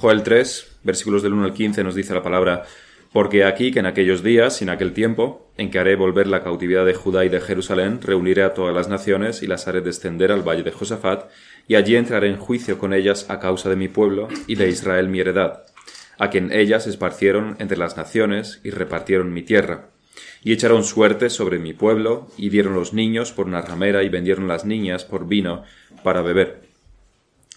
Joel 3, versículos del 1 al 15 nos dice la palabra, porque aquí que en aquellos días y en aquel tiempo, en que haré volver la cautividad de Judá y de Jerusalén, reuniré a todas las naciones y las haré descender al valle de Josafat, y allí entraré en juicio con ellas a causa de mi pueblo y de Israel mi heredad, a quien ellas esparcieron entre las naciones y repartieron mi tierra. Y echaron suerte sobre mi pueblo, y dieron los niños por una ramera, y vendieron las niñas por vino para beber.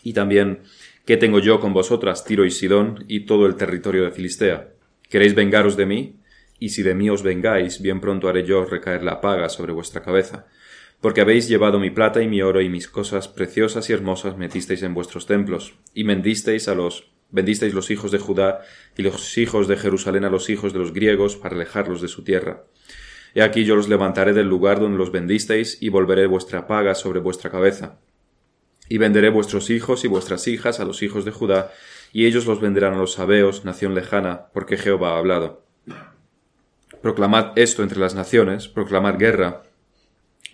Y también, ¿qué tengo yo con vosotras, Tiro y Sidón, y todo el territorio de Filistea? ¿Queréis vengaros de mí? Y si de mí os vengáis, bien pronto haré yo recaer la paga sobre vuestra cabeza. Porque habéis llevado mi plata y mi oro y mis cosas preciosas y hermosas metisteis en vuestros templos, y vendisteis a los vendisteis los hijos de Judá y los hijos de Jerusalén a los hijos de los griegos para alejarlos de su tierra. He aquí yo los levantaré del lugar donde los vendisteis y volveré vuestra paga sobre vuestra cabeza. Y venderé vuestros hijos y vuestras hijas a los hijos de Judá, y ellos los venderán a los sabeos, nación lejana, porque Jehová ha hablado. Proclamad esto entre las naciones, proclamad guerra.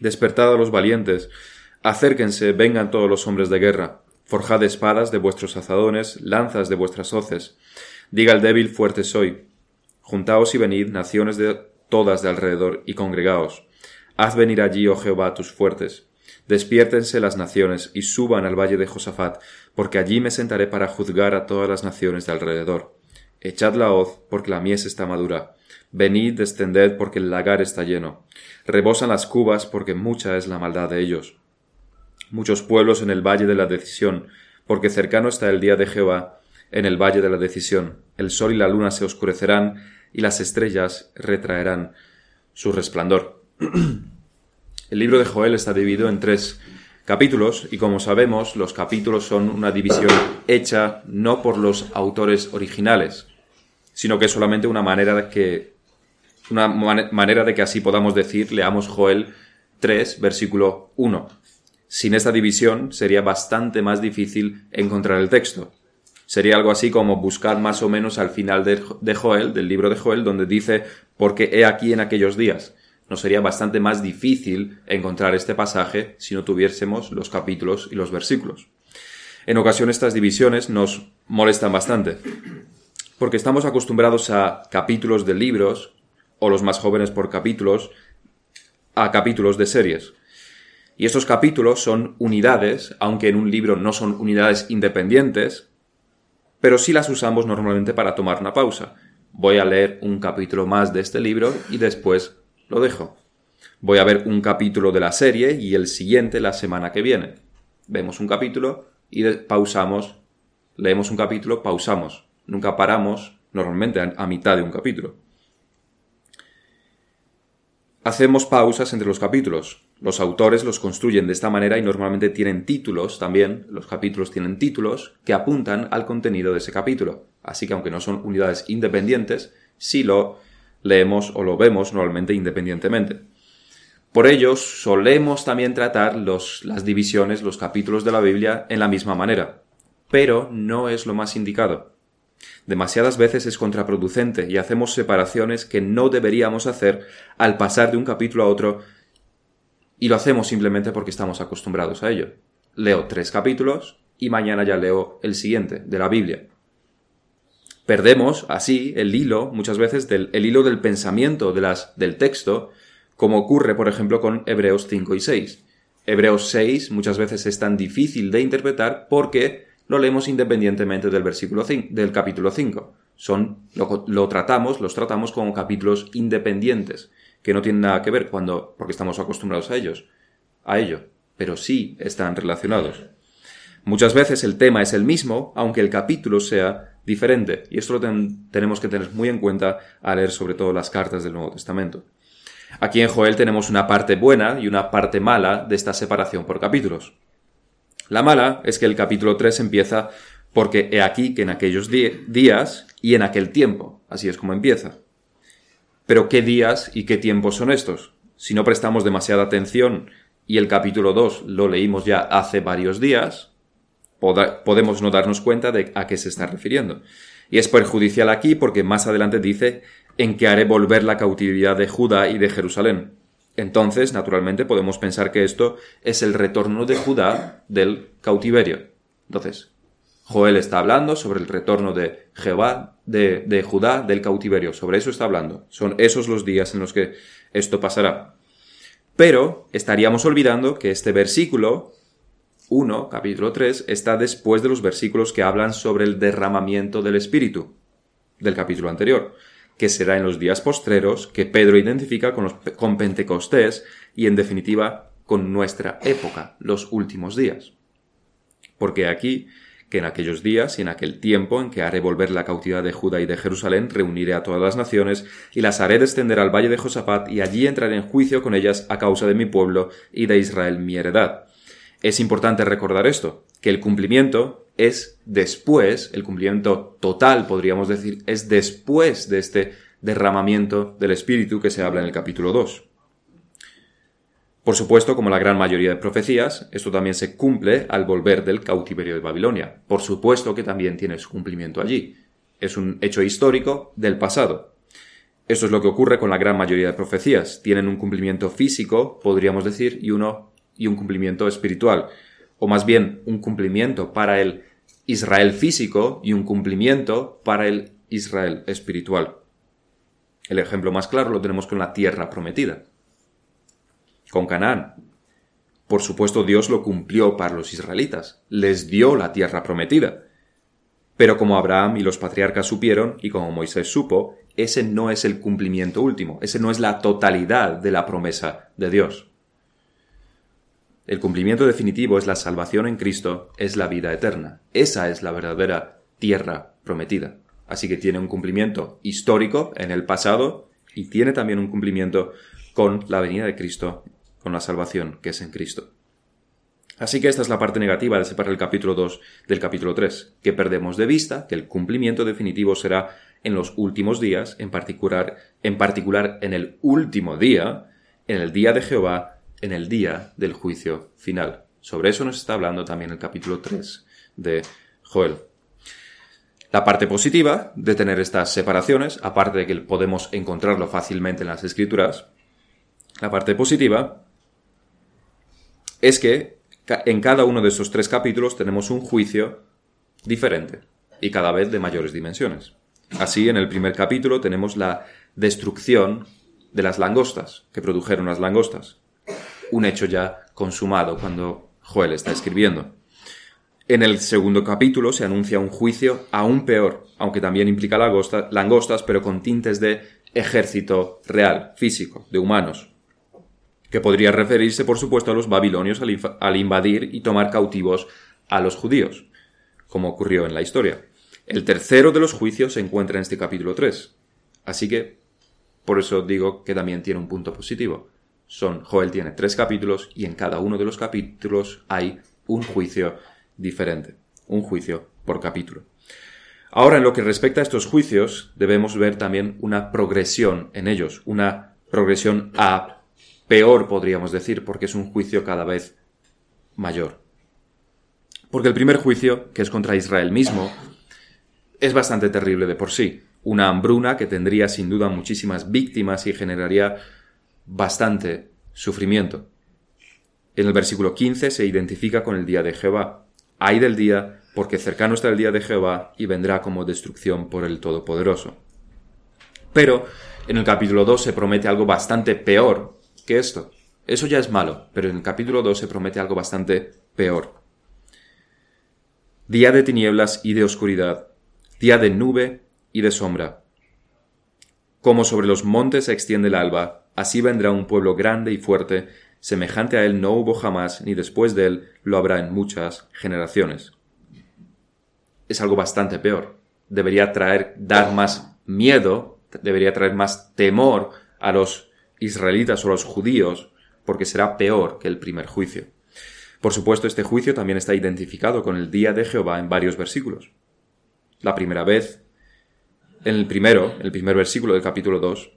Despertad a los valientes, acérquense, vengan todos los hombres de guerra. Forjad espadas de vuestros azadones, lanzas de vuestras hoces. Diga el débil, fuerte soy. Juntaos y venid, naciones de todas de alrededor, y congregaos. Haz venir allí, oh Jehová, tus fuertes. Despiértense las naciones y suban al valle de Josafat, porque allí me sentaré para juzgar a todas las naciones de alrededor. Echad la hoz, porque la mies está madura. Venid, descended, porque el lagar está lleno. Rebosan las cubas, porque mucha es la maldad de ellos. Muchos pueblos en el valle de la decisión, porque cercano está el día de Jehová, en el valle de la decisión. El sol y la luna se oscurecerán, y las estrellas retraerán su resplandor. el libro de Joel está dividido en tres capítulos y como sabemos los capítulos son una división hecha no por los autores originales, sino que es solamente una manera de que una manera de que así podamos decir leamos Joel 3 versículo 1. Sin esta división sería bastante más difícil encontrar el texto. Sería algo así como buscar más o menos al final de, de Joel, del libro de Joel, donde dice, porque he aquí en aquellos días nos sería bastante más difícil encontrar este pasaje si no tuviésemos los capítulos y los versículos. En ocasiones estas divisiones nos molestan bastante, porque estamos acostumbrados a capítulos de libros, o los más jóvenes por capítulos, a capítulos de series. Y estos capítulos son unidades, aunque en un libro no son unidades independientes, pero sí las usamos normalmente para tomar una pausa. Voy a leer un capítulo más de este libro y después lo dejo. Voy a ver un capítulo de la serie y el siguiente la semana que viene. Vemos un capítulo y pausamos, leemos un capítulo, pausamos. Nunca paramos normalmente a mitad de un capítulo. Hacemos pausas entre los capítulos. Los autores los construyen de esta manera y normalmente tienen títulos también, los capítulos tienen títulos que apuntan al contenido de ese capítulo. Así que aunque no son unidades independientes, sí lo leemos o lo vemos normalmente independientemente. Por ello, solemos también tratar las divisiones, los capítulos de la Biblia en la misma manera, pero no es lo más indicado. Demasiadas veces es contraproducente y hacemos separaciones que no deberíamos hacer al pasar de un capítulo a otro y lo hacemos simplemente porque estamos acostumbrados a ello. Leo tres capítulos y mañana ya leo el siguiente de la Biblia. Perdemos así el hilo, muchas veces, del el hilo del pensamiento de las, del texto, como ocurre, por ejemplo, con Hebreos 5 y 6. Hebreos 6 muchas veces es tan difícil de interpretar porque lo leemos independientemente del versículo del capítulo 5. Son, lo, lo, tratamos, los tratamos como capítulos independientes, que no tienen nada que ver cuando, porque estamos acostumbrados a ellos, a ello, pero sí están relacionados. Muchas veces el tema es el mismo, aunque el capítulo sea diferente. Y esto lo tenemos que tener muy en cuenta al leer sobre todo las cartas del Nuevo Testamento. Aquí en Joel tenemos una parte buena y una parte mala de esta separación por capítulos. La mala es que el capítulo 3 empieza porque he aquí que en aquellos días y en aquel tiempo. Así es como empieza. Pero ¿qué días y qué tiempos son estos? Si no prestamos demasiada atención y el capítulo 2 lo leímos ya hace varios días, podemos no darnos cuenta de a qué se está refiriendo. Y es perjudicial aquí porque más adelante dice en que haré volver la cautividad de Judá y de Jerusalén. Entonces, naturalmente, podemos pensar que esto es el retorno de Judá del cautiverio. Entonces, Joel está hablando sobre el retorno de Jehová, de, de, Judá, del cautiverio. Sobre eso está hablando. Son esos los días en los que esto pasará. Pero estaríamos olvidando que este versículo 1, capítulo 3, está después de los versículos que hablan sobre el derramamiento del Espíritu del capítulo anterior, que será en los días postreros que Pedro identifica con, los, con Pentecostés y en definitiva con nuestra época, los últimos días. Porque aquí que en aquellos días y en aquel tiempo en que haré volver la cautividad de Judá y de Jerusalén, reuniré a todas las naciones, y las haré descender al valle de Josafat, y allí entraré en juicio con ellas a causa de mi pueblo y de Israel mi heredad. Es importante recordar esto, que el cumplimiento es después, el cumplimiento total, podríamos decir, es después de este derramamiento del Espíritu que se habla en el capítulo 2. Por supuesto, como la gran mayoría de profecías, esto también se cumple al volver del cautiverio de Babilonia. Por supuesto que también tiene su cumplimiento allí. Es un hecho histórico del pasado. Esto es lo que ocurre con la gran mayoría de profecías. Tienen un cumplimiento físico, podríamos decir, y uno y un cumplimiento espiritual, o más bien un cumplimiento para el Israel físico y un cumplimiento para el Israel espiritual. El ejemplo más claro lo tenemos con la tierra prometida, con Canaán. Por supuesto, Dios lo cumplió para los israelitas, les dio la tierra prometida. Pero como Abraham y los patriarcas supieron, y como Moisés supo, ese no es el cumplimiento último, ese no es la totalidad de la promesa de Dios. El cumplimiento definitivo es la salvación en Cristo, es la vida eterna. Esa es la verdadera tierra prometida. Así que tiene un cumplimiento histórico en el pasado y tiene también un cumplimiento con la venida de Cristo, con la salvación que es en Cristo. Así que esta es la parte negativa de separar el capítulo 2 del capítulo 3, que perdemos de vista que el cumplimiento definitivo será en los últimos días, en particular, en particular en el último día, en el día de Jehová, en el día del juicio final. Sobre eso nos está hablando también el capítulo 3 de Joel. La parte positiva de tener estas separaciones, aparte de que podemos encontrarlo fácilmente en las escrituras, la parte positiva es que en cada uno de estos tres capítulos tenemos un juicio diferente y cada vez de mayores dimensiones. Así, en el primer capítulo tenemos la destrucción de las langostas que produjeron las langostas un hecho ya consumado cuando Joel está escribiendo. En el segundo capítulo se anuncia un juicio aún peor, aunque también implica langostas, pero con tintes de ejército real, físico, de humanos, que podría referirse, por supuesto, a los babilonios al, invadir y tomar cautivos a los judíos, como ocurrió en la historia. El tercero de los juicios se encuentra en este capítulo 3. Así que, por eso digo que también tiene un punto positivo son, Joel tiene tres capítulos y en cada uno de los capítulos hay un juicio diferente, un juicio por capítulo. Ahora, en lo que respecta a estos juicios, debemos ver también una progresión en ellos, una progresión a peor, podríamos decir, porque es un juicio cada vez mayor. Porque el primer juicio, que es contra Israel mismo, es bastante terrible de por sí. Una hambruna que tendría sin duda muchísimas víctimas y generaría bastante sufrimiento. En el versículo 15 se identifica con el día de Jehová. Hay del día, porque cercano está el día de Jehová y vendrá como destrucción por el Todopoderoso. Pero en el capítulo 2 se promete algo bastante peor que esto. Eso ya es malo, pero en el capítulo 2 se promete algo bastante peor. Día de tinieblas y de oscuridad, día de nube y de sombra. Como sobre los montes se extiende el alba, Así vendrá un pueblo grande y fuerte, semejante a él no hubo jamás, ni después de él lo habrá en muchas generaciones. Es algo bastante peor. Debería traer, dar más miedo, debería traer más temor a los israelitas o a los judíos, porque será peor que el primer juicio. Por supuesto, este juicio también está identificado con el día de Jehová en varios versículos. La primera vez, en el primero, el primer versículo del capítulo 2,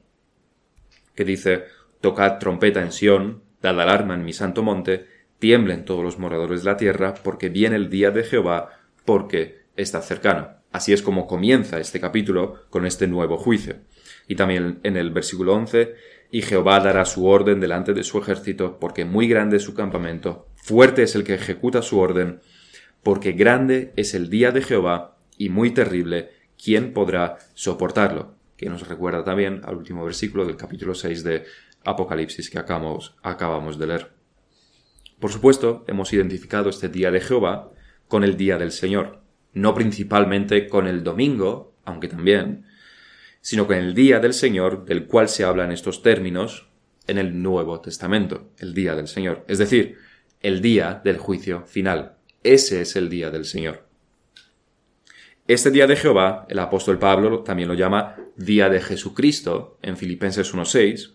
que dice, tocad trompeta en Sión, dad alarma en mi santo monte, tiemblen todos los moradores de la tierra, porque viene el día de Jehová, porque está cercano. Así es como comienza este capítulo con este nuevo juicio. Y también en el versículo 11, y Jehová dará su orden delante de su ejército, porque muy grande es su campamento, fuerte es el que ejecuta su orden, porque grande es el día de Jehová y muy terrible, ¿quién podrá soportarlo? Que nos recuerda también al último versículo del capítulo 6 de Apocalipsis que acabamos, acabamos de leer. Por supuesto, hemos identificado este día de Jehová con el día del Señor, no principalmente con el domingo, aunque también, sino con el día del Señor del cual se habla en estos términos en el Nuevo Testamento, el día del Señor, es decir, el día del juicio final. Ese es el día del Señor. Este día de Jehová, el apóstol Pablo también lo llama día de Jesucristo en Filipenses 1.6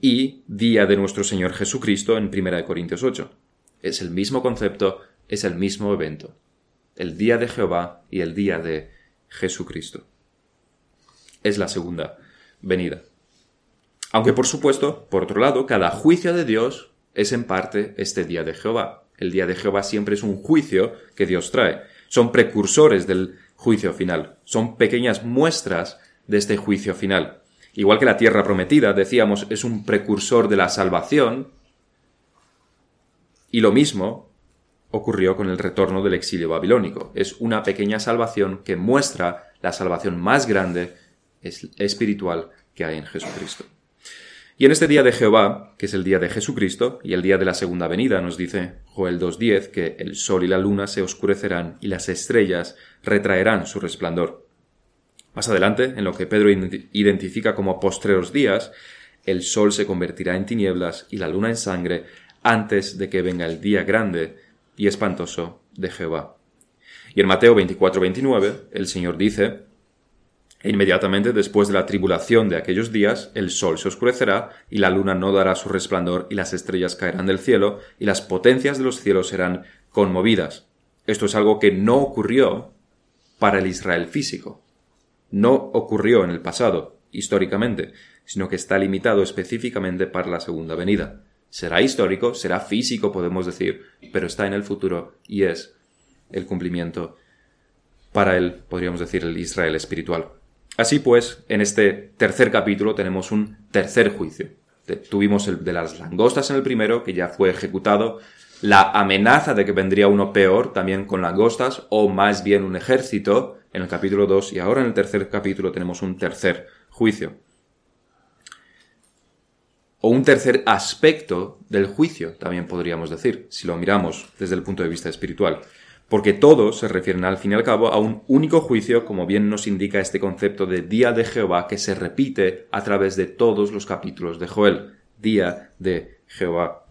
y día de nuestro Señor Jesucristo en 1 Corintios 8. Es el mismo concepto, es el mismo evento. El día de Jehová y el día de Jesucristo. Es la segunda venida. Aunque por supuesto, por otro lado, cada juicio de Dios es en parte este día de Jehová. El día de Jehová siempre es un juicio que Dios trae. Son precursores del juicio final. Son pequeñas muestras de este juicio final. Igual que la tierra prometida, decíamos, es un precursor de la salvación. Y lo mismo ocurrió con el retorno del exilio babilónico. Es una pequeña salvación que muestra la salvación más grande espiritual que hay en Jesucristo. Y en este día de Jehová, que es el día de Jesucristo, y el día de la segunda venida, nos dice Joel 2.10 que el sol y la luna se oscurecerán y las estrellas retraerán su resplandor. Más adelante, en lo que Pedro identifica como postreros días, el sol se convertirá en tinieblas y la luna en sangre antes de que venga el día grande y espantoso de Jehová. Y en Mateo 24-29 el Señor dice, e inmediatamente después de la tribulación de aquellos días, el sol se oscurecerá y la luna no dará su resplandor y las estrellas caerán del cielo y las potencias de los cielos serán conmovidas. Esto es algo que no ocurrió para el Israel físico. No ocurrió en el pasado, históricamente, sino que está limitado específicamente para la segunda venida. Será histórico, será físico, podemos decir, pero está en el futuro y es el cumplimiento para él, podríamos decir, el Israel espiritual. Así pues, en este tercer capítulo tenemos un tercer juicio. Tuvimos el de las langostas en el primero, que ya fue ejecutado, la amenaza de que vendría uno peor, también con langostas, o más bien un ejército, en el capítulo 2, y ahora en el tercer capítulo tenemos un tercer juicio. O un tercer aspecto del juicio, también podríamos decir, si lo miramos desde el punto de vista espiritual porque todos se refieren al fin y al cabo a un único juicio, como bien nos indica este concepto de día de Jehová que se repite a través de todos los capítulos de Joel, día de Jehová.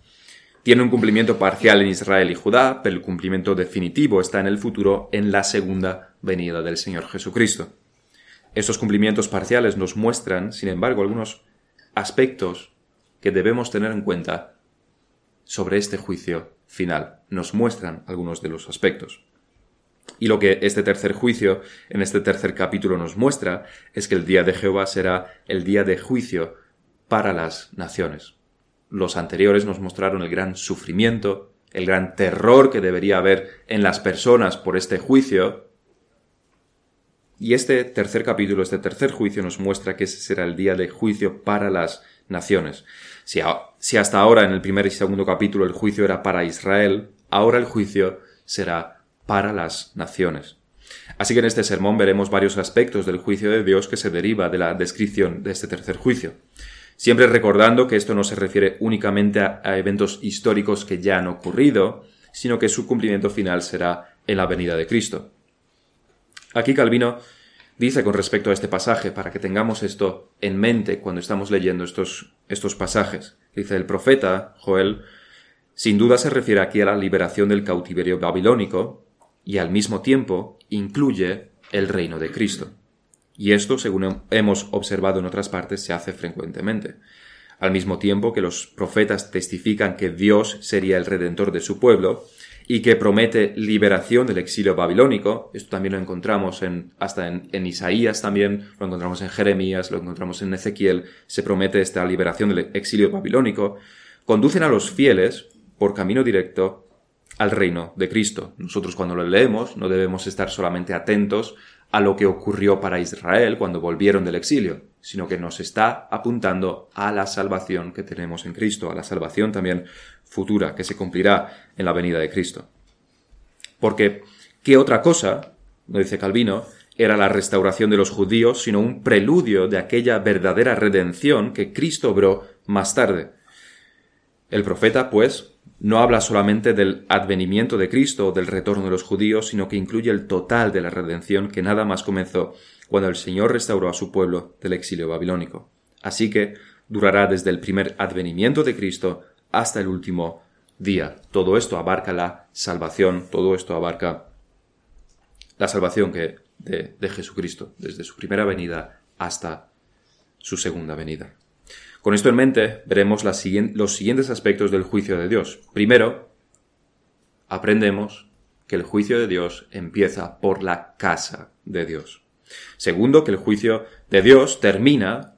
Tiene un cumplimiento parcial en Israel y Judá, pero el cumplimiento definitivo está en el futuro en la segunda venida del Señor Jesucristo. Estos cumplimientos parciales nos muestran, sin embargo, algunos aspectos que debemos tener en cuenta sobre este juicio final. Nos muestran algunos de los aspectos. Y lo que este tercer juicio, en este tercer capítulo nos muestra, es que el día de Jehová será el día de juicio para las naciones. Los anteriores nos mostraron el gran sufrimiento, el gran terror que debería haber en las personas por este juicio. Y este tercer capítulo, este tercer juicio nos muestra que ese será el día de juicio para las naciones. Si, hasta ahora en el primer y segundo capítulo el juicio era para Israel, ahora el juicio será para las naciones. Así que en este sermón veremos varios aspectos del juicio de Dios que se deriva de la descripción de este tercer juicio. Siempre recordando que esto no se refiere únicamente a, eventos históricos que ya han ocurrido, sino que su cumplimiento final será en la venida de Cristo. Aquí Calvino dice con respecto a este pasaje, para que tengamos esto en mente cuando estamos leyendo estos, estos pasajes. Dice el profeta Joel, sin duda se refiere aquí a la liberación del cautiverio babilónico y al mismo tiempo incluye el reino de Cristo. Y esto, según hemos observado en otras partes, se hace frecuentemente. Al mismo tiempo que los profetas testifican que Dios sería el redentor de su pueblo, y que promete liberación del exilio babilónico. Esto también lo encontramos en, hasta en, Isaías también, lo encontramos en Jeremías, lo encontramos en Ezequiel, se promete esta liberación del exilio babilónico. Conducen a los fieles por camino directo al reino de Cristo. Nosotros cuando lo leemos no debemos estar solamente atentos a lo que ocurrió para Israel cuando volvieron del exilio, sino que nos está apuntando a la salvación que tenemos en Cristo, a la salvación también futura que se cumplirá en la venida de Cristo. Porque, ¿qué otra cosa, no dice Calvino, era la restauración de los judíos, sino un preludio de aquella verdadera redención que Cristo obró más tarde? El profeta, pues, no habla solamente del advenimiento de Cristo o del retorno de los judíos, sino que incluye el total de la redención que nada más comenzó cuando el Señor restauró a su pueblo del exilio babilónico. Así que durará desde el primer advenimiento de Cristo hasta el último día. Todo esto abarca la salvación, todo esto abarca la salvación que de, de Jesucristo, desde su primera venida hasta su segunda venida. Con esto en mente, veremos los siguientes aspectos del juicio de Dios. Primero, aprendemos que el juicio de Dios empieza por la casa de Dios. Segundo, que el juicio de Dios termina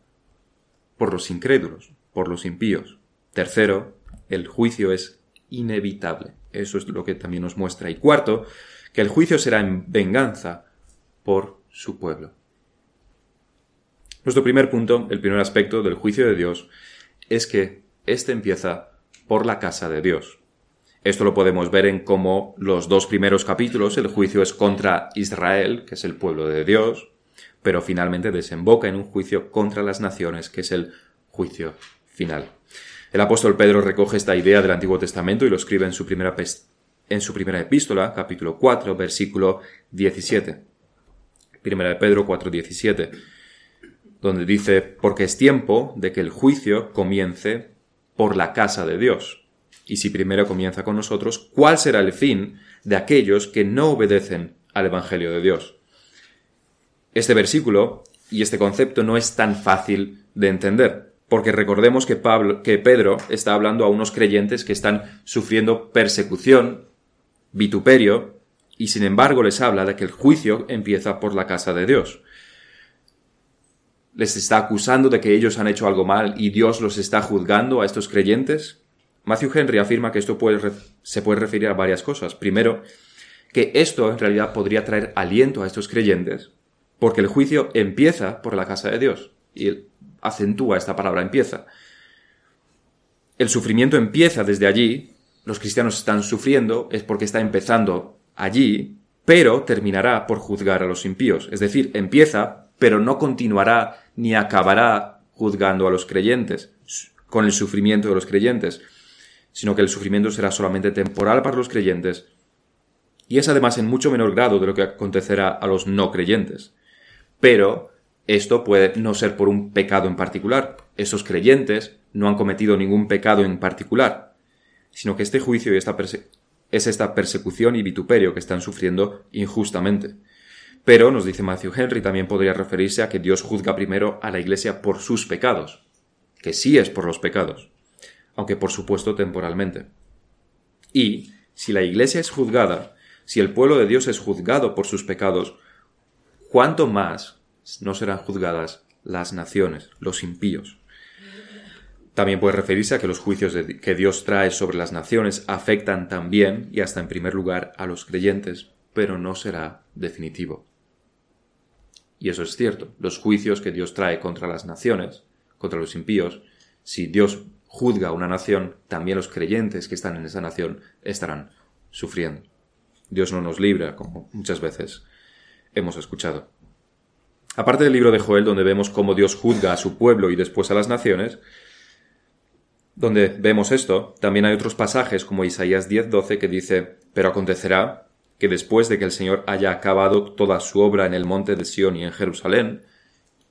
por los incrédulos, por los impíos. Tercero, el juicio es inevitable. Eso es lo que también nos muestra. Y cuarto, que el juicio será en venganza por su pueblo. Nuestro primer punto, el primer aspecto del juicio de Dios, es que éste empieza por la casa de Dios. Esto lo podemos ver en cómo los dos primeros capítulos el juicio es contra Israel, que es el pueblo de Dios, pero finalmente desemboca en un juicio contra las naciones, que es el juicio final. El apóstol Pedro recoge esta idea del Antiguo Testamento y lo escribe en su primera, en su primera epístola, capítulo 4, versículo 17. Primera de Pedro 4, 17, donde dice, porque es tiempo de que el juicio comience por la casa de Dios y si primero comienza con nosotros, ¿cuál será el fin de aquellos que no obedecen al Evangelio de Dios? Este versículo y este concepto no es tan fácil de entender, porque recordemos que, Pablo, que Pedro está hablando a unos creyentes que están sufriendo persecución, vituperio, y sin embargo les habla de que el juicio empieza por la casa de Dios. Les está acusando de que ellos han hecho algo mal y Dios los está juzgando a estos creyentes. Matthew Henry afirma que esto se puede referir a varias cosas. Primero, que esto en realidad podría traer aliento a estos creyentes, porque el juicio empieza por la casa de Dios. Y acentúa esta palabra empieza. El sufrimiento empieza desde allí, los cristianos están sufriendo, es porque está empezando allí, pero terminará por juzgar a los impíos. Es decir, empieza, pero no continuará ni acabará juzgando a los creyentes, con el sufrimiento de los creyentes sino que el sufrimiento será solamente temporal para los creyentes, y es además en mucho menor grado de lo que acontecerá a los no creyentes. Pero esto puede no ser por un pecado en particular. Esos creyentes no han cometido ningún pecado en particular, sino que este juicio y esta es esta persecución y vituperio que están sufriendo injustamente. Pero, nos dice Matthew Henry, también podría referirse a que Dios juzga primero a la Iglesia por sus pecados, que sí es por los pecados aunque por supuesto temporalmente. Y, si la Iglesia es juzgada, si el pueblo de Dios es juzgado por sus pecados, ¿cuánto más no serán juzgadas las naciones, los impíos? También puede referirse a que los juicios que Dios trae sobre las naciones afectan también y hasta en primer lugar a los creyentes, pero no será definitivo. Y eso es cierto, los juicios que Dios trae contra las naciones, contra los impíos, si Dios juzga una nación, también los creyentes que están en esa nación estarán sufriendo. Dios no nos libra, como muchas veces hemos escuchado. Aparte del libro de Joel, donde vemos cómo Dios juzga a su pueblo y después a las naciones, donde vemos esto, también hay otros pasajes como Isaías 10:12 que dice, pero acontecerá que después de que el Señor haya acabado toda su obra en el monte de Sión y en Jerusalén,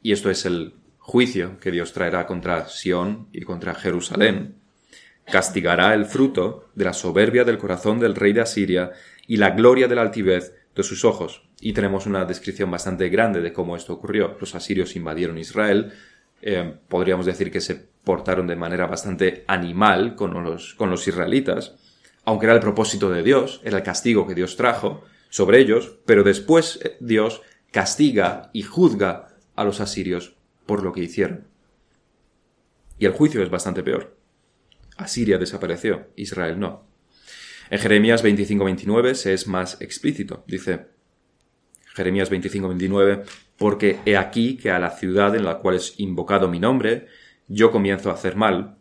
y esto es el juicio que Dios traerá contra Sión y contra Jerusalén, castigará el fruto de la soberbia del corazón del rey de Asiria y la gloria de la altivez de sus ojos. Y tenemos una descripción bastante grande de cómo esto ocurrió. Los asirios invadieron Israel, eh, podríamos decir que se portaron de manera bastante animal con los, con los israelitas, aunque era el propósito de Dios, era el castigo que Dios trajo sobre ellos, pero después eh, Dios castiga y juzga a los asirios por lo que hicieron. Y el juicio es bastante peor. Asiria desapareció, Israel no. En Jeremías 25-29 se es más explícito. Dice Jeremías 25-29, porque he aquí que a la ciudad en la cual es invocado mi nombre, yo comienzo a hacer mal,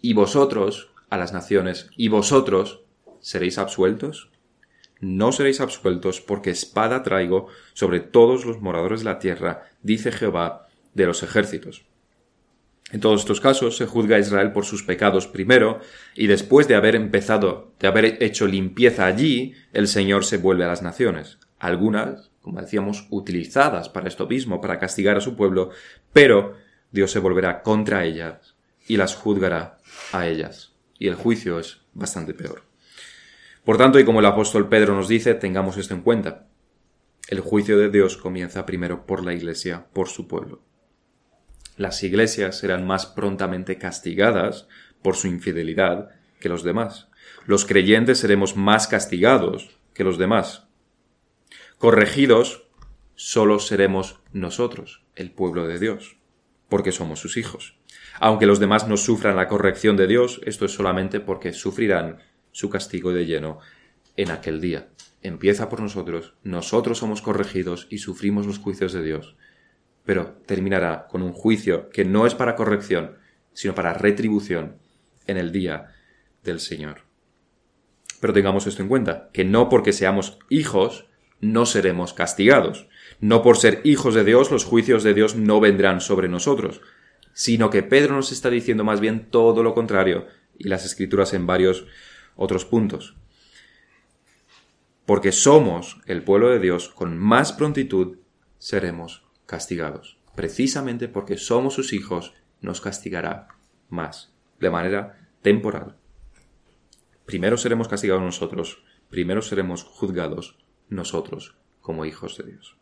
y vosotros, a las naciones, y vosotros, ¿seréis absueltos? no seréis absueltos, porque espada traigo sobre todos los moradores de la tierra, dice Jehová de los ejércitos. En todos estos casos se juzga a Israel por sus pecados primero, y después de haber empezado, de haber hecho limpieza allí, el Señor se vuelve a las naciones. Algunas, como decíamos, utilizadas para esto mismo, para castigar a su pueblo, pero Dios se volverá contra ellas y las juzgará a ellas. Y el juicio es bastante peor. Por tanto, y como el apóstol Pedro nos dice, tengamos esto en cuenta. El juicio de Dios comienza primero por la Iglesia, por su pueblo. Las iglesias serán más prontamente castigadas por su infidelidad que los demás. Los creyentes seremos más castigados que los demás. Corregidos solo seremos nosotros, el pueblo de Dios, porque somos sus hijos. Aunque los demás no sufran la corrección de Dios, esto es solamente porque sufrirán su castigo de lleno en aquel día. Empieza por nosotros, nosotros somos corregidos y sufrimos los juicios de Dios, pero terminará con un juicio que no es para corrección, sino para retribución en el día del Señor. Pero tengamos esto en cuenta, que no porque seamos hijos no seremos castigados. No por ser hijos de Dios los juicios de Dios no vendrán sobre nosotros, sino que Pedro nos está diciendo más bien todo lo contrario, y las escrituras en varios otros puntos. Porque somos el pueblo de Dios, con más prontitud seremos castigados. Precisamente porque somos sus hijos, nos castigará más, de manera temporal. Primero seremos castigados nosotros, primero seremos juzgados nosotros como hijos de Dios.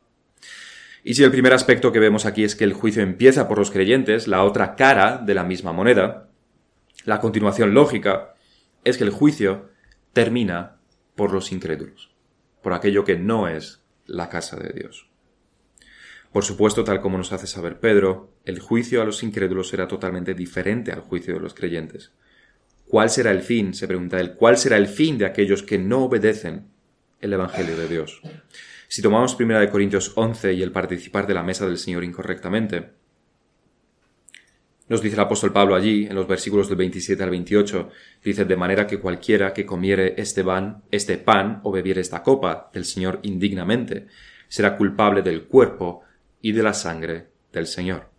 Y si el primer aspecto que vemos aquí es que el juicio empieza por los creyentes, la otra cara de la misma moneda, la continuación lógica es que el juicio termina por los incrédulos, por aquello que no es la casa de Dios. Por supuesto, tal como nos hace saber Pedro, el juicio a los incrédulos será totalmente diferente al juicio de los creyentes. ¿Cuál será el fin? se pregunta él. ¿Cuál será el fin de aquellos que no obedecen el Evangelio de Dios? Si tomamos 1 Corintios 11 y el participar de la mesa del Señor incorrectamente, nos dice el apóstol Pablo allí, en los versículos del 27 al 28, dice, de manera que cualquiera que comiere este pan, este pan o bebiere esta copa del Señor indignamente, será culpable del cuerpo y de la sangre del Señor.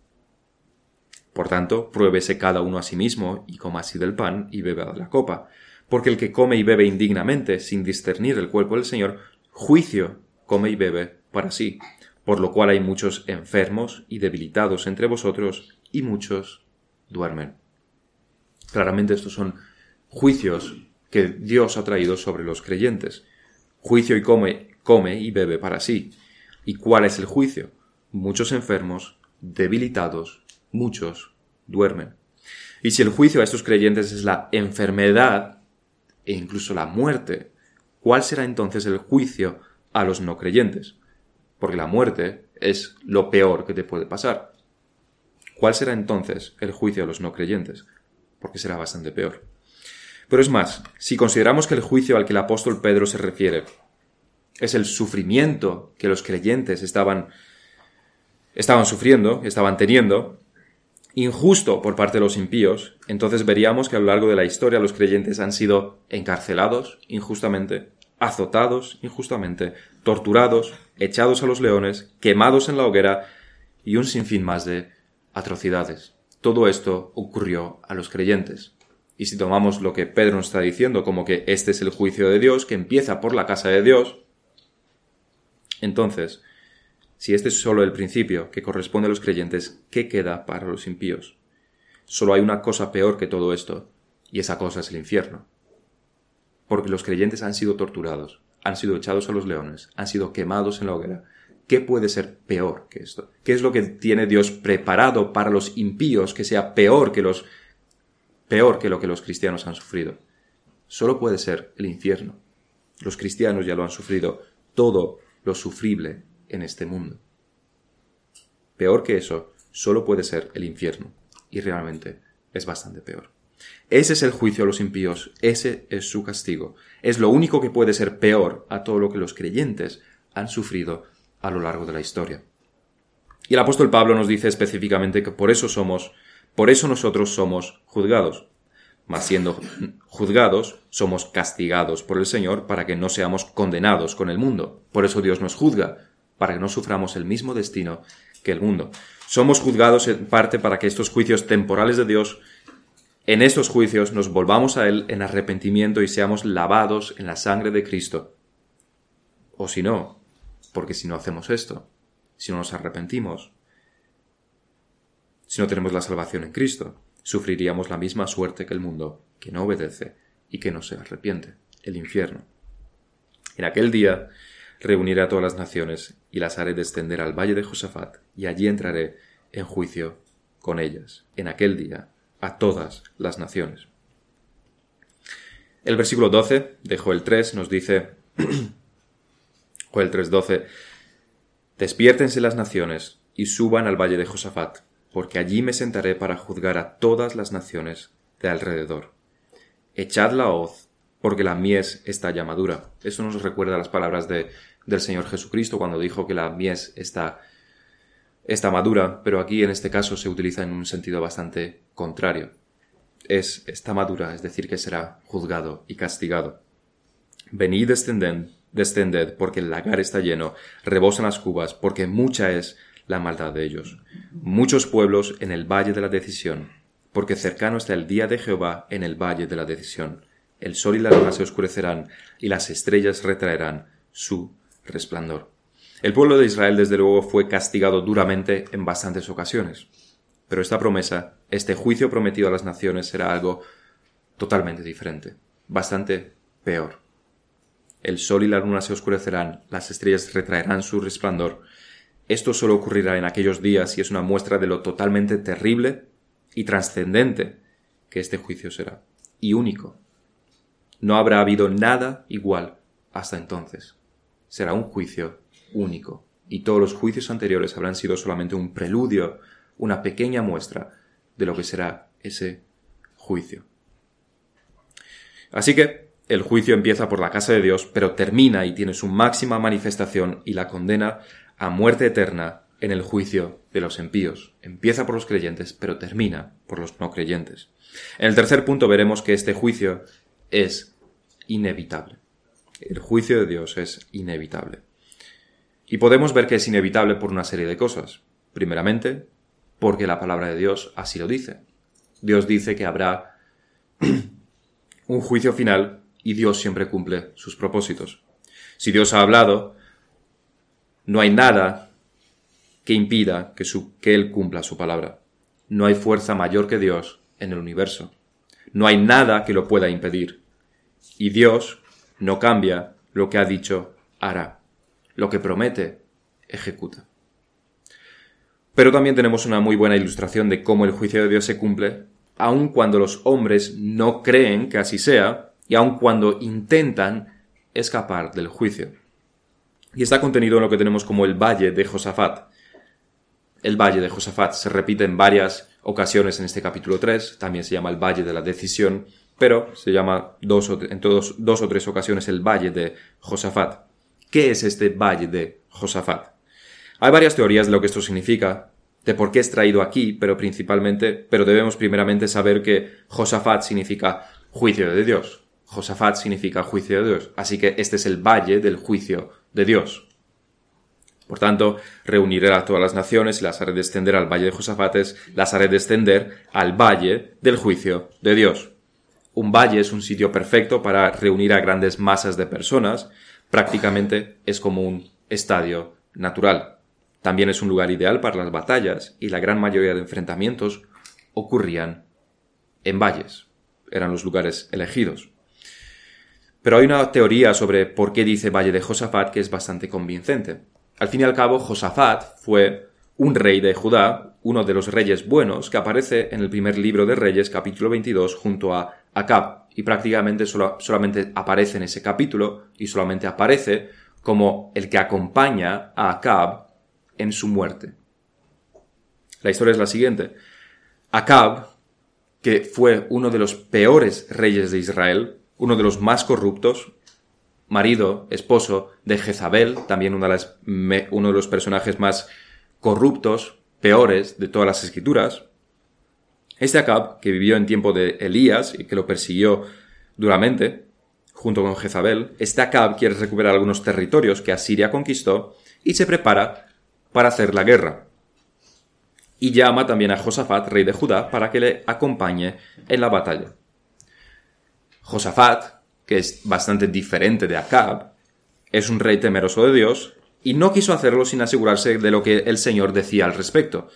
Por tanto, pruébese cada uno a sí mismo y coma así del pan y beba de la copa, porque el que come y bebe indignamente, sin discernir el cuerpo del Señor, juicio come y bebe para sí, por lo cual hay muchos enfermos y debilitados entre vosotros, y muchos duermen. Claramente estos son juicios que Dios ha traído sobre los creyentes. Juicio y come, come y bebe para sí. ¿Y cuál es el juicio? Muchos enfermos, debilitados, muchos duermen. Y si el juicio a estos creyentes es la enfermedad e incluso la muerte, ¿cuál será entonces el juicio a los no creyentes? Porque la muerte es lo peor que te puede pasar. ¿Cuál será entonces el juicio a los no creyentes? Porque será bastante peor. Pero es más, si consideramos que el juicio al que el apóstol Pedro se refiere es el sufrimiento que los creyentes estaban, estaban sufriendo, estaban teniendo, injusto por parte de los impíos, entonces veríamos que a lo largo de la historia los creyentes han sido encarcelados injustamente, azotados injustamente, torturados, echados a los leones, quemados en la hoguera y un sinfín más de atrocidades. Todo esto ocurrió a los creyentes. Y si tomamos lo que Pedro nos está diciendo como que este es el juicio de Dios, que empieza por la casa de Dios, entonces, si este es solo el principio que corresponde a los creyentes, ¿qué queda para los impíos? Solo hay una cosa peor que todo esto, y esa cosa es el infierno. Porque los creyentes han sido torturados, han sido echados a los leones, han sido quemados en la hoguera, ¿Qué puede ser peor que esto? ¿Qué es lo que tiene Dios preparado para los impíos que sea peor que los peor que lo que los cristianos han sufrido? Solo puede ser el infierno. Los cristianos ya lo han sufrido todo lo sufrible en este mundo. Peor que eso, solo puede ser el infierno. Y realmente es bastante peor. Ese es el juicio a los impíos, ese es su castigo. Es lo único que puede ser peor a todo lo que los creyentes han sufrido a lo largo de la historia. Y el apóstol Pablo nos dice específicamente que por eso somos, por eso nosotros somos juzgados. mas siendo juzgados, somos castigados por el Señor para que no seamos condenados con el mundo. Por eso Dios nos juzga, para que no suframos el mismo destino que el mundo. Somos juzgados en parte para que estos juicios temporales de Dios, en estos juicios nos volvamos a Él en arrepentimiento y seamos lavados en la sangre de Cristo. O si no, porque si no hacemos esto, si no nos arrepentimos, si no tenemos la salvación en Cristo, sufriríamos la misma suerte que el mundo, que no obedece y que no se arrepiente, el infierno. En aquel día reuniré a todas las naciones y las haré descender al valle de Josafat, y allí entraré en juicio con ellas, en aquel día, a todas las naciones. El versículo 12 de Joel 3 nos dice, Joel 3:12, Despiértense las naciones y suban al valle de Josafat, porque allí me sentaré para juzgar a todas las naciones de alrededor. Echad la hoz, porque la mies está ya madura. Eso nos recuerda las palabras de, del Señor Jesucristo cuando dijo que la mies está, está madura, pero aquí en este caso se utiliza en un sentido bastante contrario. Es está madura, es decir, que será juzgado y castigado. Venid descended, descended, porque el lagar está lleno, rebosan las cubas, porque mucha es la maldad de ellos. Muchos pueblos en el valle de la decisión, porque cercano está el día de Jehová en el valle de la decisión. El sol y la luna se oscurecerán, y las estrellas retraerán su resplandor. El pueblo de Israel, desde luego, fue castigado duramente en bastantes ocasiones. Pero esta promesa, este juicio prometido a las naciones, será algo totalmente diferente, bastante peor. El sol y la luna se oscurecerán, las estrellas retraerán su resplandor, esto solo ocurrirá en aquellos días y es una muestra de lo totalmente terrible y trascendente que este juicio será, y único. No habrá habido nada igual hasta entonces. Será un juicio único, y todos los juicios anteriores habrán sido solamente un preludio, una pequeña muestra de lo que será ese juicio. Así que el juicio empieza por la casa de Dios, pero termina y tiene su máxima manifestación y la condena a muerte eterna en el juicio de los impíos. Empieza por los creyentes, pero termina por los no creyentes. En el tercer punto veremos que este juicio es inevitable. El juicio de Dios es inevitable. Y podemos ver que es inevitable por una serie de cosas. Primeramente, porque la palabra de Dios así lo dice. Dios dice que habrá un juicio final y Dios siempre cumple sus propósitos. Si Dios ha hablado, no hay nada que impida que, que Él cumpla su palabra. No hay fuerza mayor que Dios en el universo. No hay nada que lo pueda impedir. Y Dios no cambia lo que ha dicho, hará. Lo que promete, ejecuta. Pero también tenemos una muy buena ilustración de cómo el juicio de Dios se cumple, aun cuando los hombres no creen que así sea, y aun cuando intentan escapar del juicio y está contenido en lo que tenemos como el Valle de Josafat. El Valle de Josafat se repite en varias ocasiones en este capítulo 3, también se llama el Valle de la Decisión, pero se llama dos en todos, dos o tres ocasiones el Valle de Josafat. ¿Qué es este Valle de Josafat? Hay varias teorías de lo que esto significa, de por qué es traído aquí, pero principalmente, pero debemos primeramente saber que Josafat significa juicio de Dios. Josafat significa juicio de Dios. Así que este es el valle del juicio de Dios. Por tanto, reuniré a todas las naciones y las haré descender al valle de Josafates, las haré descender al valle del juicio de Dios. Un valle es un sitio perfecto para reunir a grandes masas de personas, prácticamente es como un estadio natural. También es un lugar ideal para las batallas y la gran mayoría de enfrentamientos ocurrían en valles. Eran los lugares elegidos. Pero hay una teoría sobre por qué dice Valle de Josafat que es bastante convincente. Al fin y al cabo, Josafat fue un rey de Judá, uno de los reyes buenos, que aparece en el primer libro de Reyes, capítulo 22, junto a Acab, y prácticamente solamente aparece en ese capítulo, y solamente aparece como el que acompaña a Acab en su muerte. La historia es la siguiente. Acab, que fue uno de los peores reyes de Israel, uno de los más corruptos, marido, esposo de Jezabel, también uno de los personajes más corruptos, peores de todas las escrituras. Este Acab, que vivió en tiempo de Elías y que lo persiguió duramente, junto con Jezabel, este Acab quiere recuperar algunos territorios que Asiria conquistó y se prepara para hacer la guerra. Y llama también a Josafat, rey de Judá, para que le acompañe en la batalla. Josafat, que es bastante diferente de Acab, es un rey temeroso de Dios y no quiso hacerlo sin asegurarse de lo que el Señor decía al respecto.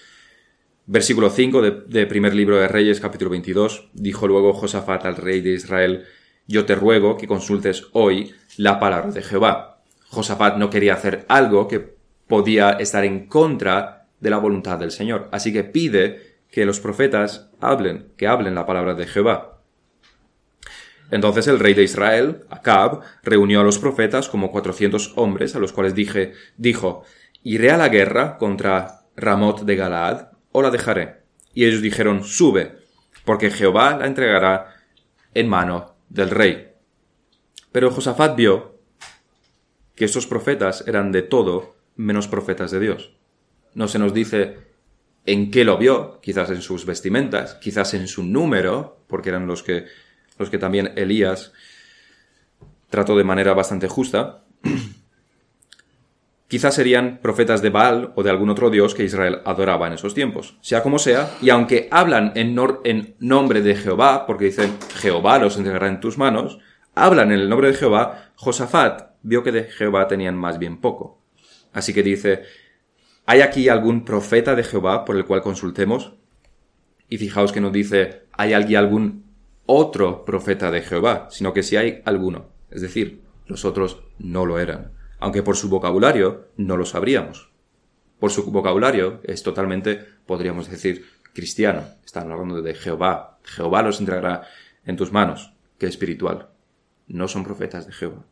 Versículo 5 de, primer libro de Reyes, capítulo 22, dijo luego Josafat al rey de Israel, yo te ruego que consultes hoy la palabra de Jehová. Josafat no quería hacer algo que podía estar en contra de la voluntad del Señor, así que pide que los profetas hablen, que hablen la palabra de Jehová. Entonces el rey de Israel, Acab, reunió a los profetas como cuatrocientos hombres, a los cuales dijo, ¿iré a la guerra contra Ramot de Galaad o la dejaré? Y ellos dijeron, sube, porque Jehová la entregará en mano del rey. Pero Josafat vio que estos profetas eran de todo menos profetas de Dios. No se nos dice en qué lo vio, quizás en sus vestimentas, quizás en su número, porque eran los que los que también Elías trató de manera bastante justa, quizás serían profetas de Baal o de algún otro dios que Israel adoraba en esos tiempos. Sea como sea, y aunque hablan en, nombre de Jehová, porque dicen Jehová los entregará en tus manos, hablan en el nombre de Jehová, Josafat vio que de Jehová tenían más bien poco. Así que dice, ¿hay aquí algún profeta de Jehová por el cual consultemos? Y fijaos que nos dice, ¿hay aquí algún otro profeta de Jehová, sino que si hay alguno. Es decir, los otros no lo eran. Aunque por su vocabulario no lo sabríamos. Por su vocabulario es totalmente, podríamos decir, cristiano. Están hablando de Jehová. Jehová los entregará en tus manos, que espiritual. No son profetas de Jehová.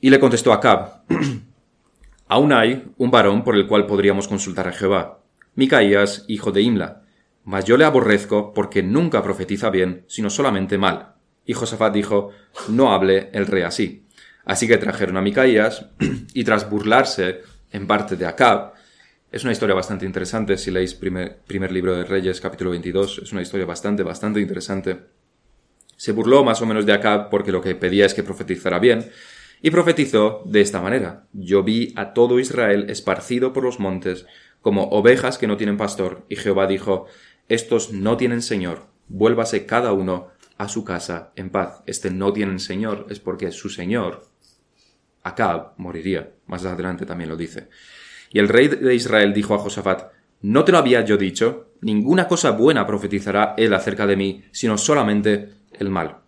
Y le contestó Acab, aún hay un varón por el cual podríamos consultar a Jehová, Micaías, hijo de Imla, mas yo le aborrezco porque nunca profetiza bien, sino solamente mal. Y Josafat dijo, no hable el rey así. Así que trajeron a Micaías, y tras burlarse en parte de Acab, es una historia bastante interesante, si leéis primer, primer libro de Reyes, capítulo 22, es una historia bastante, bastante interesante. Se burló más o menos de Acab porque lo que pedía es que profetizara bien, y profetizó de esta manera. Yo vi a todo Israel esparcido por los montes, como ovejas que no tienen pastor, y Jehová dijo, estos no tienen Señor, vuélvase cada uno a su casa en paz. Este no tienen Señor es porque su Señor, Acab, moriría. Más adelante también lo dice. Y el rey de Israel dijo a Josafat, ¿no te lo había yo dicho? Ninguna cosa buena profetizará él acerca de mí, sino solamente el mal.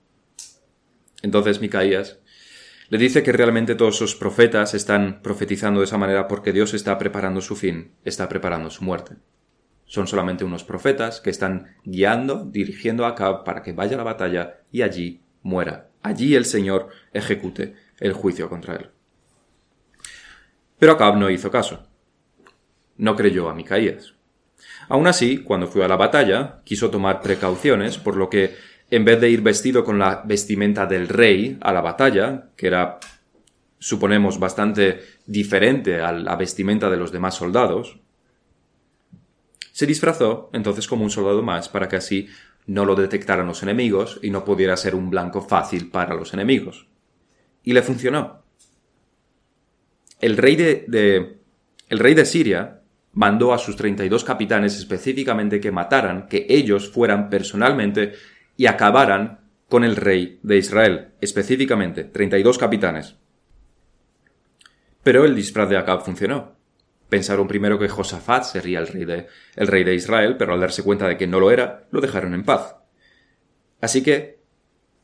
Entonces Micaías le dice que realmente todos esos profetas están profetizando de esa manera porque Dios está preparando su fin, está preparando su muerte. Son solamente unos profetas que están guiando, dirigiendo a Acab para que vaya a la batalla y allí muera. Allí el Señor ejecute el juicio contra él. Pero Acab no hizo caso. No creyó a Micaías. Aún así, cuando fue a la batalla, quiso tomar precauciones, por lo que, en vez de ir vestido con la vestimenta del rey a la batalla, que era, suponemos, bastante diferente a la vestimenta de los demás soldados, se disfrazó entonces como un soldado más para que así no lo detectaran los enemigos y no pudiera ser un blanco fácil para los enemigos. Y le funcionó. El rey de, el rey de Siria mandó a sus 32 capitanes específicamente que mataran, que ellos fueran personalmente y acabaran con el rey de Israel, específicamente, 32 capitanes. Pero el disfraz de Acab funcionó. Pensaron primero que Josafat sería el rey, de, Israel, pero al darse cuenta de que no lo era, lo dejaron en paz. Así que,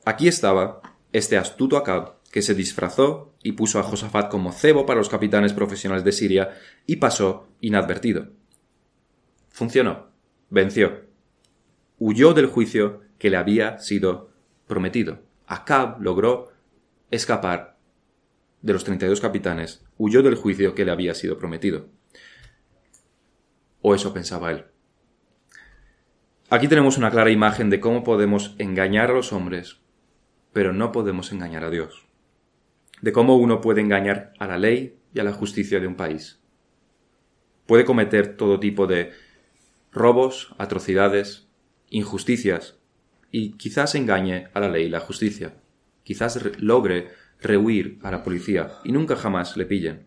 aquí estaba este astuto Acab, que se disfrazó y puso a Josafat como cebo para los capitanes profesionales de Siria y pasó inadvertido. Funcionó. Venció. Huyó del juicio que le había sido prometido. Acab logró escapar de los 32 capitanes huyó del juicio que le había sido prometido. O eso pensaba él. Aquí tenemos una clara imagen de cómo podemos engañar a los hombres, pero no podemos engañar a Dios. De cómo uno puede engañar a la ley y a la justicia de un país. Puede cometer todo tipo de robos, atrocidades, injusticias, y quizás engañe a la ley y la justicia. Quizás logre rehuir a la policía y nunca jamás le pillen.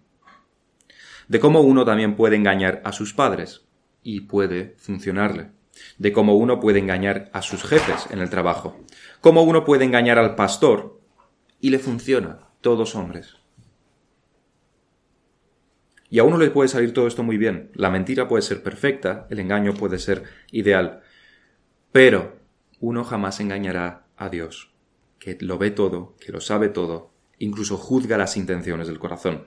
De cómo uno también puede engañar a sus padres y puede funcionarle. De cómo uno puede engañar a sus jefes en el trabajo. Cómo uno puede engañar al pastor y le funciona. Todos hombres. Y a uno le puede salir todo esto muy bien. La mentira puede ser perfecta, el engaño puede ser ideal. Pero uno jamás engañará a Dios, que lo ve todo, que lo sabe todo, incluso juzga las intenciones del corazón.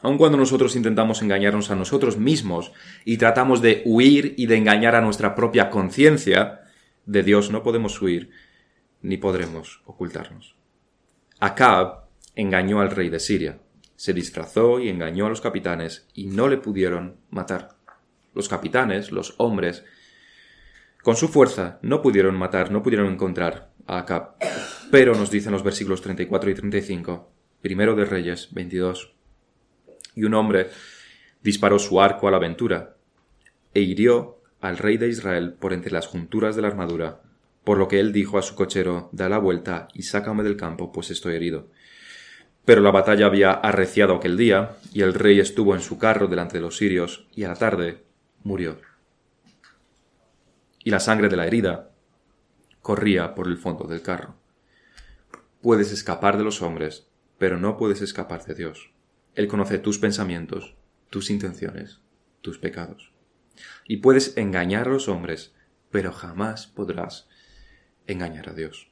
Aun cuando nosotros intentamos engañarnos a nosotros mismos y tratamos de huir y de engañar a nuestra propia conciencia, de Dios no podemos huir ni podremos ocultarnos. Acab engañó al rey de Siria, se disfrazó y engañó a los capitanes y no le pudieron matar. Los capitanes, los hombres, con su fuerza no pudieron matar, no pudieron encontrar a Acab. Pero nos dicen los versículos 34 y 35, primero de Reyes 22. Y un hombre disparó su arco a la aventura e hirió al rey de Israel por entre las junturas de la armadura, por lo que él dijo a su cochero, da la vuelta y sácame del campo, pues estoy herido. Pero la batalla había arreciado aquel día, y el rey estuvo en su carro delante de los sirios, y a la tarde murió y la sangre de la herida corría por el fondo del carro. Puedes escapar de los hombres, pero no puedes escapar de Dios. Él conoce tus pensamientos, tus intenciones, tus pecados. Y puedes engañar a los hombres, pero jamás podrás engañar a Dios.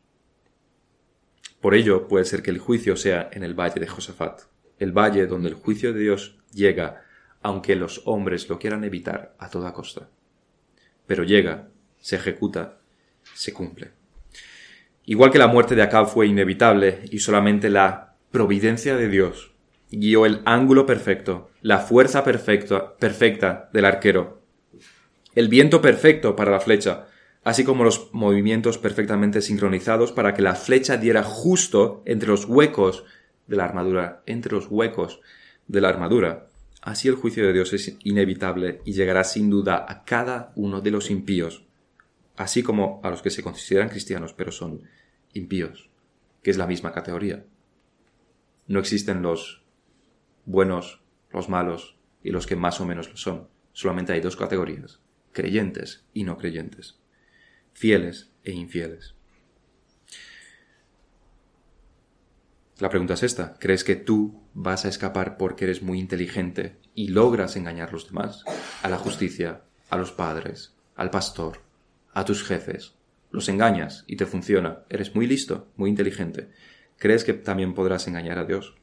Por ello puede ser que el juicio sea en el valle de Josafat, el valle donde el juicio de Dios llega, aunque los hombres lo quieran evitar a toda costa. Pero llega se ejecuta, se cumple. Igual que la muerte de Acab fue inevitable y solamente la providencia de Dios guió el ángulo perfecto, la fuerza perfecta, perfecta del arquero, el viento perfecto para la flecha, así como los movimientos perfectamente sincronizados para que la flecha diera justo entre los huecos de la armadura, entre los huecos de la armadura. Así el juicio de Dios es inevitable y llegará sin duda a cada uno de los impíos así como a los que se consideran cristianos pero son impíos, que es la misma categoría. No existen los buenos, los malos y los que más o menos lo son. Solamente hay dos categorías, creyentes y no creyentes, fieles e infieles. La pregunta es esta, ¿crees que tú vas a escapar porque eres muy inteligente y logras engañar a los demás? A la justicia, a los padres, al pastor, a tus jefes, los engañas y te funciona, eres muy listo, muy inteligente, crees que también podrás engañar a Dios.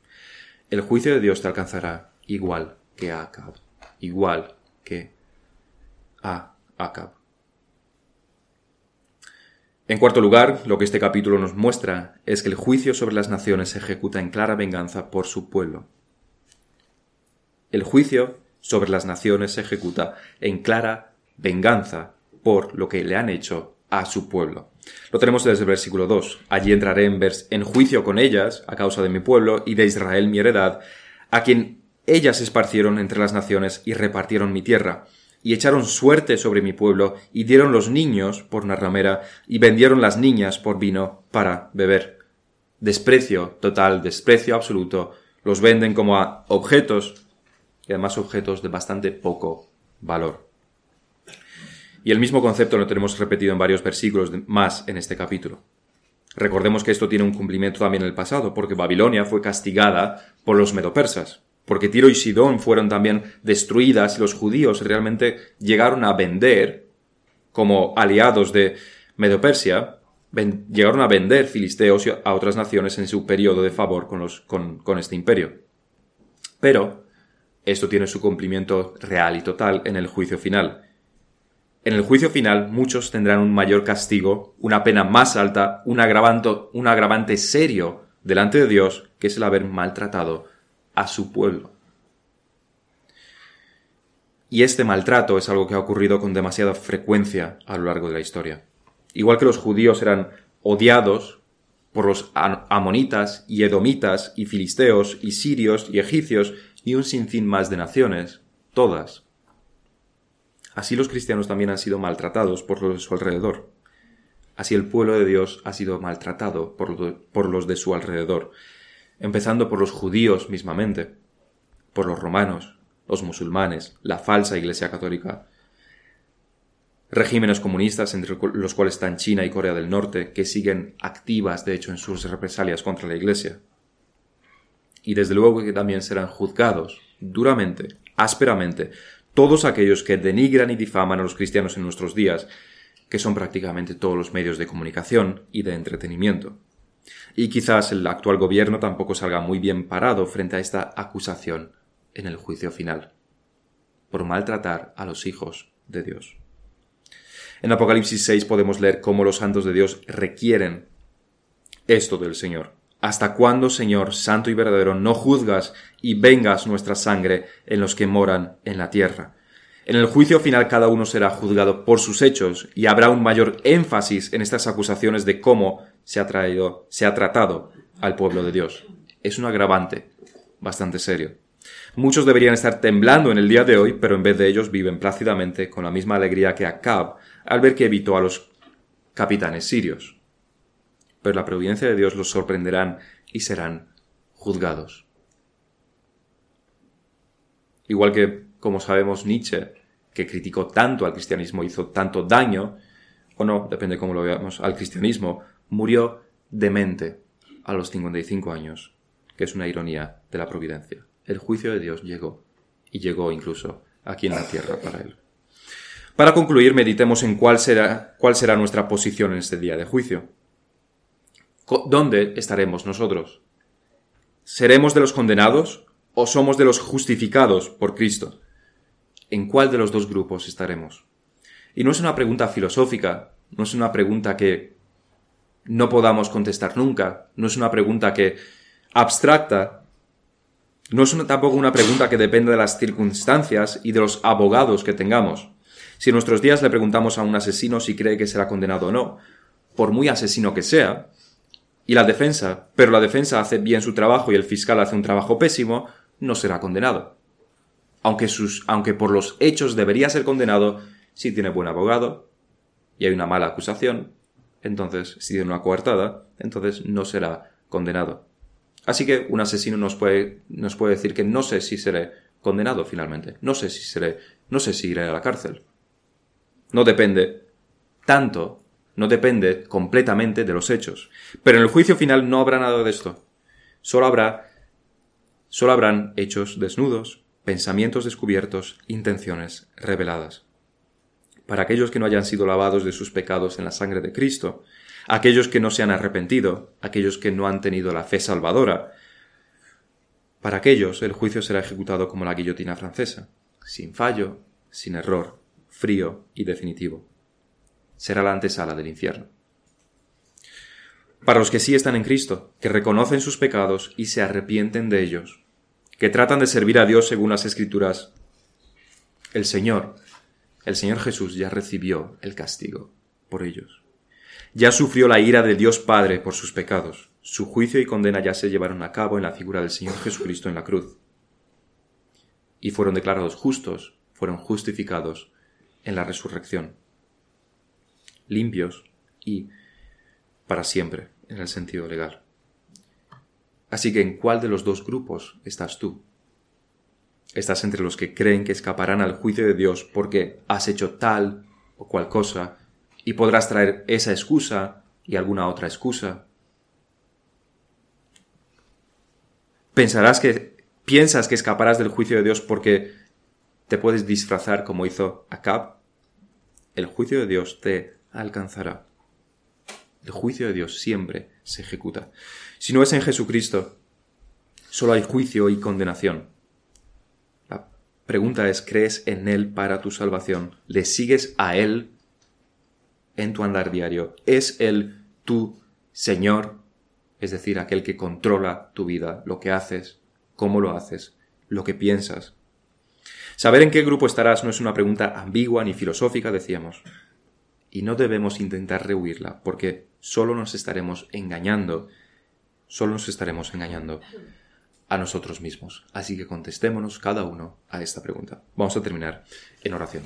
El juicio de Dios te alcanzará igual que a Acab, igual que a Acab. En cuarto lugar, lo que este capítulo nos muestra es que el juicio sobre las naciones se ejecuta en clara venganza por su pueblo. El juicio sobre las naciones se ejecuta en clara venganza por lo que le han hecho a su pueblo. Lo tenemos desde el versículo 2. Allí entraré en, en juicio con ellas, a causa de mi pueblo y de Israel mi heredad, a quien ellas esparcieron entre las naciones y repartieron mi tierra, y echaron suerte sobre mi pueblo, y dieron los niños por una ramera, y vendieron las niñas por vino para beber. Desprecio total, desprecio absoluto, los venden como a objetos, y además objetos de bastante poco valor. Y el mismo concepto lo tenemos repetido en varios versículos más en este capítulo. Recordemos que esto tiene un cumplimiento también en el pasado, porque Babilonia fue castigada por los medopersas, porque Tiro y Sidón fueron también destruidas y los judíos realmente llegaron a vender, como aliados de Medopersia, llegaron a vender filisteos a otras naciones en su periodo de favor con, este imperio. Pero esto tiene su cumplimiento real y total en el juicio final, en el juicio final muchos tendrán un mayor castigo, una pena más alta, un agravante, un agravante serio delante de Dios, que es el haber maltratado a su pueblo. Y este maltrato es algo que ha ocurrido con demasiada frecuencia a lo largo de la historia. Igual que los judíos eran odiados por los amonitas y edomitas y filisteos y sirios y egipcios y un sinfín más de naciones, todas Así los cristianos también han sido maltratados por los de su alrededor. Así el pueblo de Dios ha sido maltratado por, los de su alrededor, empezando por los judíos mismamente, por los romanos, los musulmanes, la falsa Iglesia católica, regímenes comunistas entre los cuales están China y Corea del Norte, que siguen activas, de hecho, en sus represalias contra la Iglesia. Y desde luego que también serán juzgados duramente, ásperamente, todos aquellos que denigran y difaman a los cristianos en nuestros días, que son prácticamente todos los medios de comunicación y de entretenimiento. Y quizás el actual gobierno tampoco salga muy bien parado frente a esta acusación en el juicio final, por maltratar a los hijos de Dios. En Apocalipsis 6 podemos leer cómo los santos de Dios requieren esto del Señor. ¿Hasta cuándo, Señor, santo y verdadero, no juzgas y vengas nuestra sangre en los que moran en la tierra? En el juicio final cada uno será juzgado por sus hechos y habrá un mayor énfasis en estas acusaciones de cómo se ha traído, se ha tratado al pueblo de Dios. Es un agravante bastante serio. Muchos deberían estar temblando en el día de hoy, pero en vez de ellos viven plácidamente con la misma alegría que Acab al ver que evitó a los capitanes sirios. Pero la providencia de Dios los sorprenderán y serán juzgados. Igual que como sabemos, Nietzsche, que criticó tanto al cristianismo, hizo tanto daño, o no, depende cómo lo veamos, al cristianismo, murió demente a los 55 años, que es una ironía de la providencia. El juicio de Dios llegó, y llegó incluso aquí en la tierra para él. Para concluir, meditemos en cuál será, cuál será nuestra posición en este día de juicio. ¿Dónde estaremos nosotros? ¿Seremos de los condenados o somos de los justificados por Cristo? en cuál de los dos grupos estaremos. Y no es una pregunta filosófica, no es una pregunta que no podamos contestar nunca, no es una pregunta que abstracta, no es tampoco una pregunta que depende de las circunstancias y de los abogados que tengamos. Si en nuestros días le preguntamos a un asesino si cree que será condenado o no, por muy asesino que sea, y la defensa, pero la defensa hace bien su trabajo y el fiscal hace un trabajo pésimo, no será condenado aunque, sus, aunque por los hechos debería ser condenado, si tiene buen abogado y hay una mala acusación, entonces, si tiene una coartada, entonces no será condenado. Así que un asesino nos puede, nos puede decir que no sé si seré condenado finalmente, no sé si seré, no sé si iré a la cárcel. No depende tanto, no depende completamente de los hechos. Pero en el juicio final no habrá nada de esto. Solo habrá, solo habrán hechos desnudos, pensamientos descubiertos, intenciones reveladas. Para aquellos que no hayan sido lavados de sus pecados en la sangre de Cristo, aquellos que no se han arrepentido, aquellos que no han tenido la fe salvadora, para aquellos el juicio será ejecutado como la guillotina francesa, sin fallo, sin error, frío y definitivo. Será la antesala del infierno. Para los que sí están en Cristo, que reconocen sus pecados y se arrepienten de ellos, que tratan de servir a Dios según las escrituras, el Señor, el Señor Jesús ya recibió el castigo por ellos. Ya sufrió la ira de Dios Padre por sus pecados. Su juicio y condena ya se llevaron a cabo en la figura del Señor Jesucristo en la cruz. Y fueron declarados justos, fueron justificados en la resurrección. Limpios y para siempre, en el sentido legal. Así que ¿en cuál de los dos grupos estás tú? ¿Estás entre los que creen que escaparán al juicio de Dios porque has hecho tal o cual cosa y podrás traer esa excusa y alguna otra excusa? ¿Pensarás que piensas que escaparás del juicio de Dios porque te puedes disfrazar como hizo Acab? El juicio de Dios te alcanzará. El juicio de Dios siempre se ejecuta. Si no es en Jesucristo, solo hay juicio y condenación. La pregunta es, ¿crees en Él para tu salvación? ¿Le sigues a Él en tu andar diario? ¿Es Él tu Señor? Es decir, aquel que controla tu vida, lo que haces, cómo lo haces, lo que piensas. Saber en qué grupo estarás no es una pregunta ambigua ni filosófica, decíamos y no debemos intentar rehuirla, porque solo nos estaremos engañando, solo nos estaremos engañando a nosotros mismos. Así que contestémonos cada uno a esta pregunta. Vamos a terminar en oración.